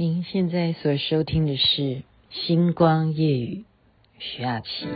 您现在所收听的是《星光夜雨》，徐雅琪。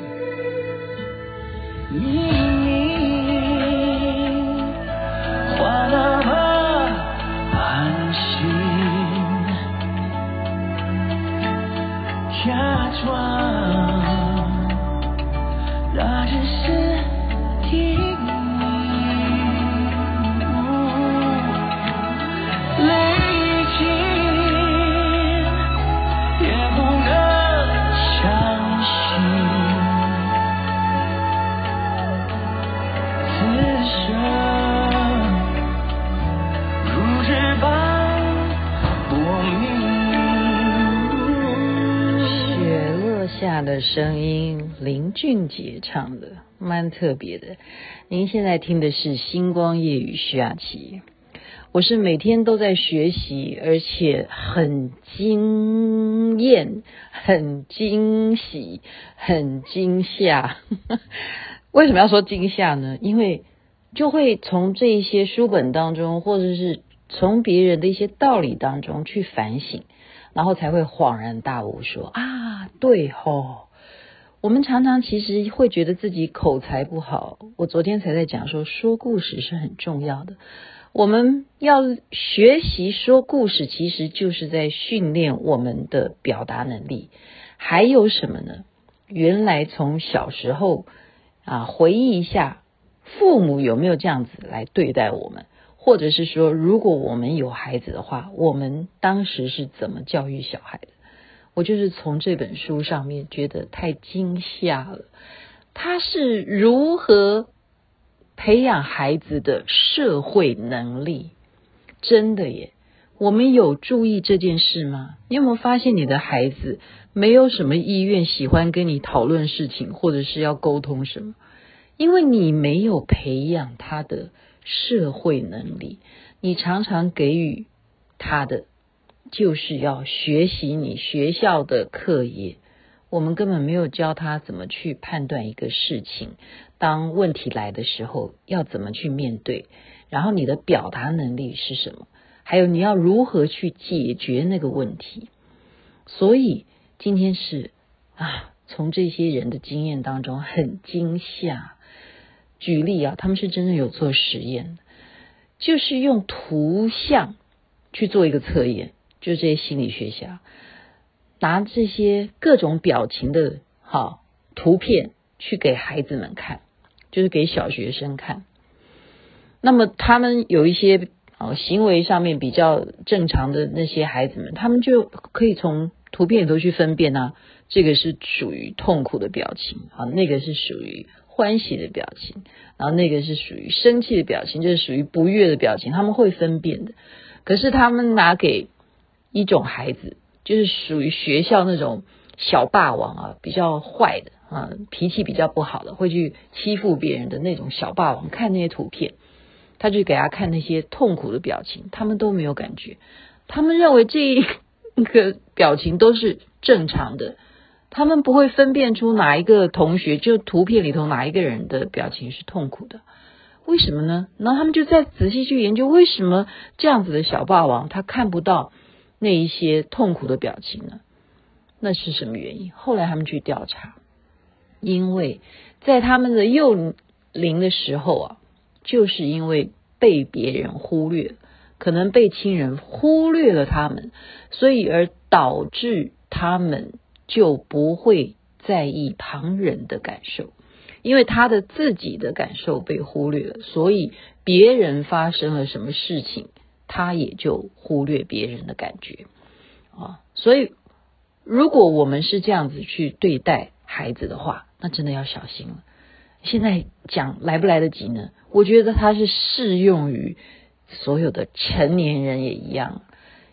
声音，林俊杰唱的，蛮特别的。您现在听的是《星光夜雨》徐雅琪。我是每天都在学习，而且很惊艳、很惊喜、很惊吓。为什么要说惊吓呢？因为就会从这一些书本当中，或者是从别人的一些道理当中去反省。然后才会恍然大悟说，说啊，对吼，我们常常其实会觉得自己口才不好。我昨天才在讲说，说故事是很重要的。我们要学习说故事，其实就是在训练我们的表达能力。还有什么呢？原来从小时候啊，回忆一下，父母有没有这样子来对待我们？或者是说，如果我们有孩子的话，我们当时是怎么教育小孩的？我就是从这本书上面觉得太惊吓了。他是如何培养孩子的社会能力？真的耶！我们有注意这件事吗？你有没有发现你的孩子没有什么意愿喜欢跟你讨论事情，或者是要沟通什么？因为你没有培养他的。社会能力，你常常给予他的，就是要学习你学校的课业。我们根本没有教他怎么去判断一个事情，当问题来的时候要怎么去面对，然后你的表达能力是什么，还有你要如何去解决那个问题。所以今天是啊，从这些人的经验当中很惊吓。举例啊，他们是真的有做实验，就是用图像去做一个测验，就这些心理学家拿这些各种表情的哈图片去给孩子们看，就是给小学生看。那么他们有一些哦行为上面比较正常的那些孩子们，他们就可以从图片里头去分辨啊，这个是属于痛苦的表情啊，那个是属于。欢喜的表情，然后那个是属于生气的表情，就是属于不悦的表情，他们会分辨的。可是他们拿给一种孩子，就是属于学校那种小霸王啊，比较坏的啊，脾气比较不好的，会去欺负别人的那种小霸王，看那些图片，他就给他看那些痛苦的表情，他们都没有感觉，他们认为这一个表情都是正常的。他们不会分辨出哪一个同学，就图片里头哪一个人的表情是痛苦的，为什么呢？然后他们就再仔细去研究，为什么这样子的小霸王他看不到那一些痛苦的表情呢？那是什么原因？后来他们去调查，因为在他们的幼龄的时候啊，就是因为被别人忽略，可能被亲人忽略了他们，所以而导致他们。就不会在意旁人的感受，因为他的自己的感受被忽略了，所以别人发生了什么事情，他也就忽略别人的感觉啊。所以，如果我们是这样子去对待孩子的话，那真的要小心了。现在讲来不来得及呢？我觉得它是适用于所有的成年人也一样。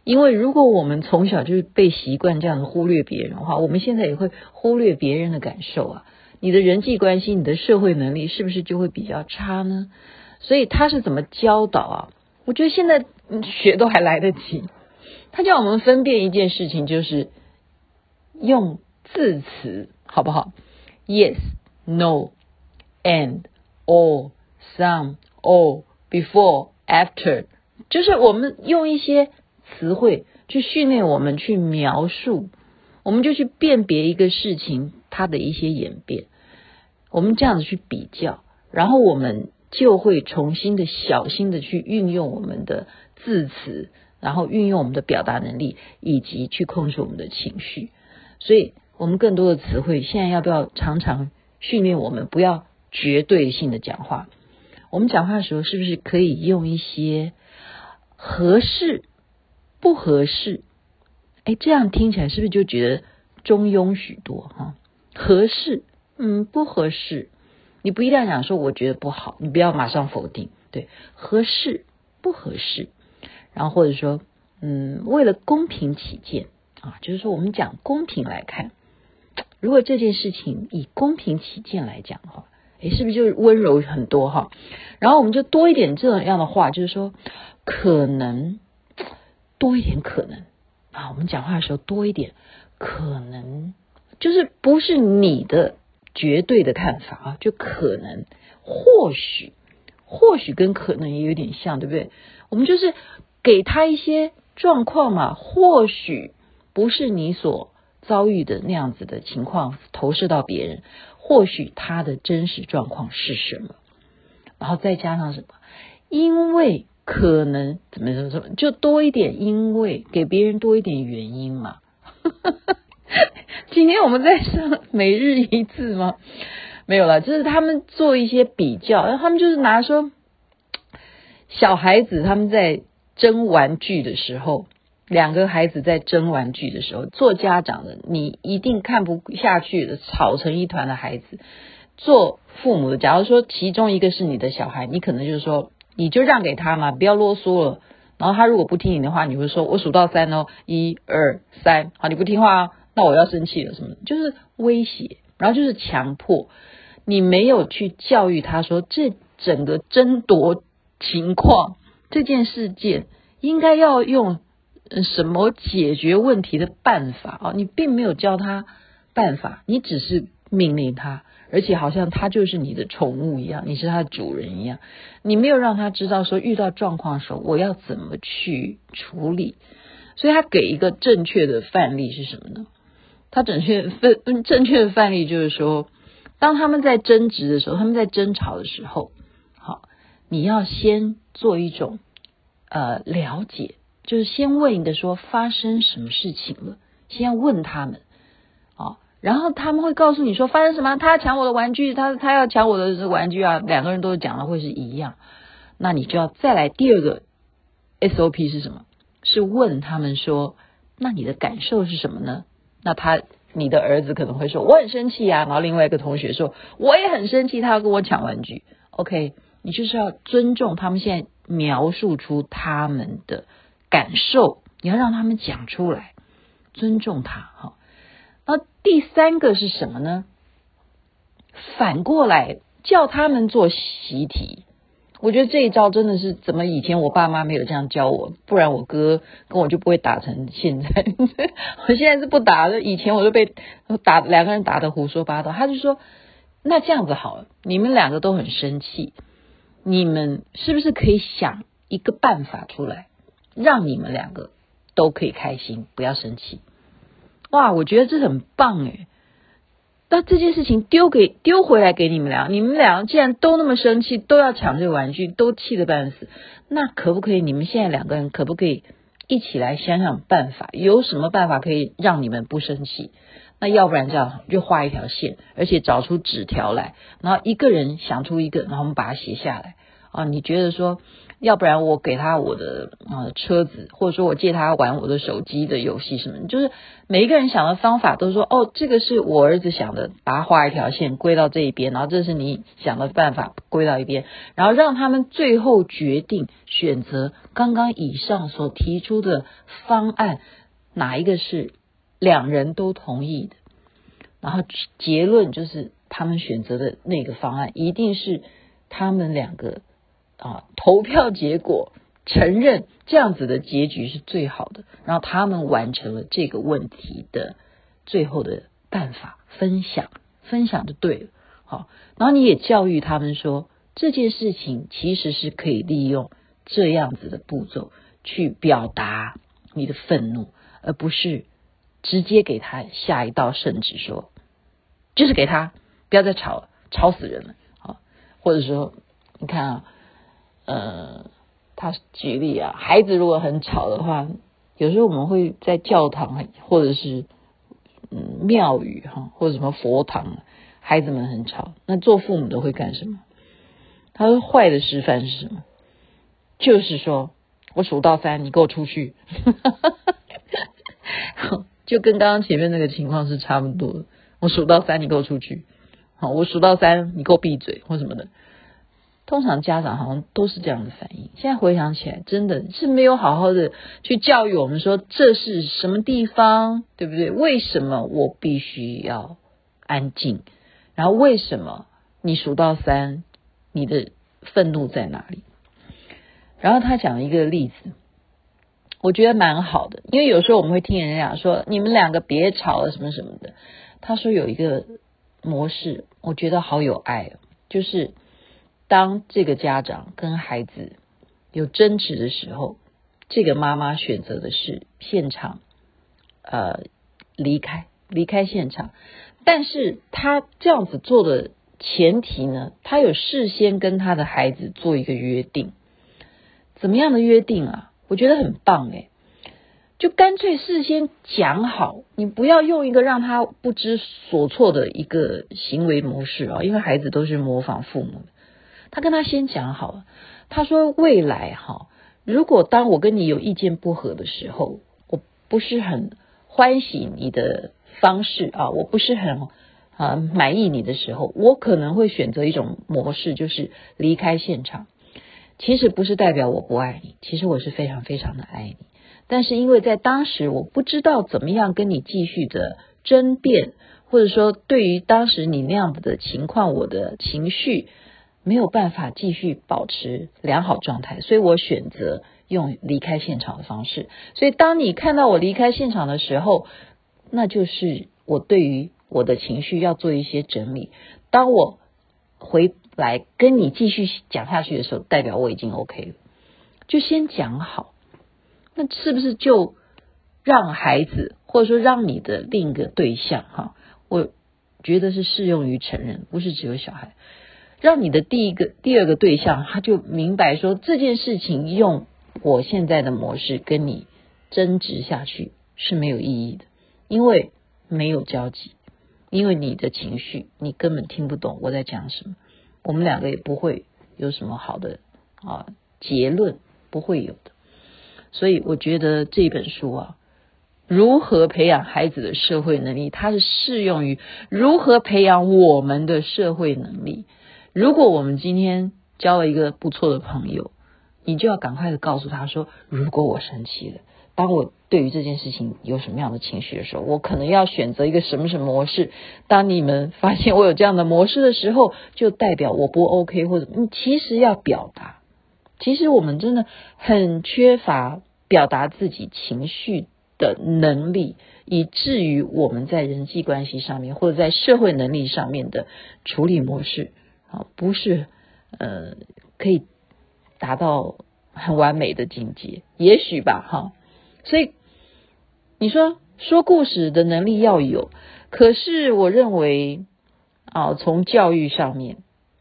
因为如果我们从小就是被习惯这样的忽略别人的话，我们现在也会忽略别人的感受啊。你的人际关系、你的社会能力是不是就会比较差呢？所以他是怎么教导啊？我觉得现在学都还来得及。他叫我们分辨一件事情，就是用字词好不好？Yes, no, and, or, some, or, before, after，就是我们用一些。词汇去训练我们去描述，我们就去辨别一个事情它的一些演变，我们这样子去比较，然后我们就会重新的小心的去运用我们的字词，然后运用我们的表达能力，以及去控制我们的情绪。所以，我们更多的词汇，现在要不要常常训练我们不要绝对性的讲话？我们讲话的时候，是不是可以用一些合适、不合适？哎，这样听起来是不是就觉得中庸许多哈？合适，嗯，不合适，你不一定要讲说我觉得不好，你不要马上否定。对，合适，不合适，然后或者说，嗯，为了公平起见啊，就是说我们讲公平来看，如果这件事情以公平起见来讲的话。诶，是不是就温柔很多哈？然后我们就多一点这样的话，就是说可能多一点可能啊。我们讲话的时候多一点可能，就是不是你的绝对的看法啊，就可能或许或许跟可能也有点像，对不对？我们就是给他一些状况嘛，或许不是你所遭遇的那样子的情况投射到别人。或许他的真实状况是什么，然后再加上什么？因为可能怎么怎么怎么，就多一点，因为给别人多一点原因嘛。今天我们在上每日一字吗？没有了，就是他们做一些比较，然后他们就是拿说小孩子他们在争玩具的时候。两个孩子在争玩具的时候，做家长的你一定看不下去的，吵成一团的孩子。做父母的，假如说其中一个是你的小孩，你可能就是说，你就让给他嘛，不要啰嗦了。然后他如果不听你的话，你会说，我数到三哦，一二三，好，你不听话啊，那我要生气了，什么？就是威胁，然后就是强迫。你没有去教育他说，这整个争夺情况，这件事件应该要用。什么解决问题的办法啊？你并没有教他办法，你只是命令他，而且好像他就是你的宠物一样，你是他的主人一样。你没有让他知道说遇到状况的时候我要怎么去处理。所以他给一个正确的范例是什么呢？他准确分正确的范例就是说，当他们在争执的时候，他们在争吵的时候，好，你要先做一种呃了解。就是先问一个说发生什么事情了，先要问他们，啊，然后他们会告诉你说发生什么，他要抢我的玩具，他他要抢我的玩具啊，两个人都讲的会是一样，那你就要再来第二个 SOP 是什么？是问他们说，那你的感受是什么呢？那他你的儿子可能会说我很生气啊，然后另外一个同学说我也很生气，他要跟我抢玩具。OK，你就是要尊重他们现在描述出他们的。感受，你要让他们讲出来，尊重他哈。那第三个是什么呢？反过来叫他们做习题。我觉得这一招真的是怎么以前我爸妈没有这样教我，不然我哥跟我就不会打成现在。我现在是不打的，以前我就被打，两个人打得胡说八道。他就说：“那这样子好了，你们两个都很生气，你们是不是可以想一个办法出来？”让你们两个都可以开心，不要生气。哇，我觉得这很棒诶。那这件事情丢给丢回来给你们俩，你们俩既然都那么生气，都要抢这个玩具，都气得半死，那可不可以？你们现在两个人可不可以一起来想想办法？有什么办法可以让你们不生气？那要不然这样，就画一条线，而且找出纸条来，然后一个人想出一个，然后我们把它写下来。啊，你觉得说？要不然我给他我的呃车子，或者说我借他玩我的手机的游戏什么，就是每一个人想的方法都说哦，这个是我儿子想的，把他画一条线归到这一边，然后这是你想的办法归到一边，然后让他们最后决定选择刚刚以上所提出的方案哪一个是两人都同意的，然后结论就是他们选择的那个方案一定是他们两个。啊，投票结果承认这样子的结局是最好的，然后他们完成了这个问题的最后的办法分享，分享就对了。好，然后你也教育他们说，这件事情其实是可以利用这样子的步骤去表达你的愤怒，而不是直接给他下一道圣旨，说就是给他，不要再吵了，吵死人了好！或者说，你看啊，呃，他举例啊，孩子如果很吵的话，有时候我们会在教堂或者是嗯庙宇哈，或者什么佛堂，孩子们很吵，那做父母的会干什么？他说坏的示范是什么？就是说我数到三，你给我出去，就跟刚刚前面那个情况是差不多的。我数到三，你给我出去。好，我数到三，你给我闭嘴或什么的。通常家长好像都是这样的反应。现在回想起来，真的是没有好好的去教育我们说这是什么地方，对不对？为什么我必须要安静？然后为什么你数到三，你的愤怒在哪里？然后他讲了一个例子，我觉得蛮好的，因为有时候我们会听人家说，你们两个别吵了什么什么的。他说有一个模式，我觉得好有爱，就是当这个家长跟孩子有争执的时候，这个妈妈选择的是现场，呃，离开离开现场，但是他这样子做的前提呢，他有事先跟他的孩子做一个约定。怎么样的约定啊？我觉得很棒诶，就干脆事先讲好，你不要用一个让他不知所措的一个行为模式啊，因为孩子都是模仿父母的。他跟他先讲好了，他说未来哈，如果当我跟你有意见不合的时候，我不是很欢喜你的方式啊，我不是很啊满意你的时候，我可能会选择一种模式，就是离开现场。其实不是代表我不爱你，其实我是非常非常的爱你。但是因为在当时我不知道怎么样跟你继续的争辩，或者说对于当时你那样子的情况，我的情绪没有办法继续保持良好状态，所以我选择用离开现场的方式。所以当你看到我离开现场的时候，那就是我对于我的情绪要做一些整理。当我回。来跟你继续讲下去的时候，代表我已经 OK 了，就先讲好，那是不是就让孩子或者说让你的另一个对象哈，我觉得是适用于成人，不是只有小孩，让你的第一个、第二个对象他就明白说，这件事情用我现在的模式跟你争执下去是没有意义的，因为没有交集，因为你的情绪你根本听不懂我在讲什么。我们两个也不会有什么好的啊结论，不会有的。所以我觉得这本书啊，如何培养孩子的社会能力，它是适用于如何培养我们的社会能力。如果我们今天交了一个不错的朋友，你就要赶快的告诉他说：如果我生气了。当我对于这件事情有什么样的情绪的时候，我可能要选择一个什么什么模式。当你们发现我有这样的模式的时候，就代表我不 OK，或者你其实要表达。其实我们真的很缺乏表达自己情绪的能力，以至于我们在人际关系上面或者在社会能力上面的处理模式啊，不是呃可以达到很完美的境界，也许吧，哈。所以你说说故事的能力要有，可是我认为啊，从教育上面，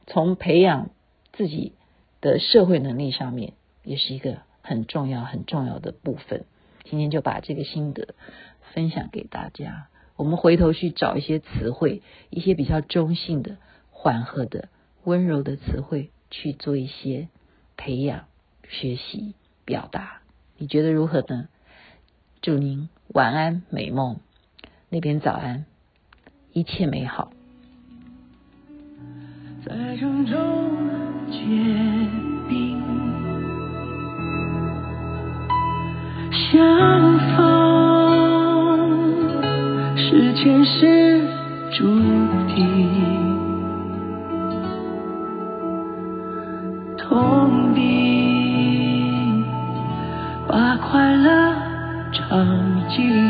从培养自己的社会能力上面，也是一个很重要很重要的部分。今天就把这个心得分享给大家。我们回头去找一些词汇，一些比较中性的、缓和的、温柔的词汇，去做一些培养、学习、表达。你觉得如何呢？祝您晚安，美梦。那边早安，一切美好。在城中结冰，相逢是前世注定，痛并把快乐尝尽。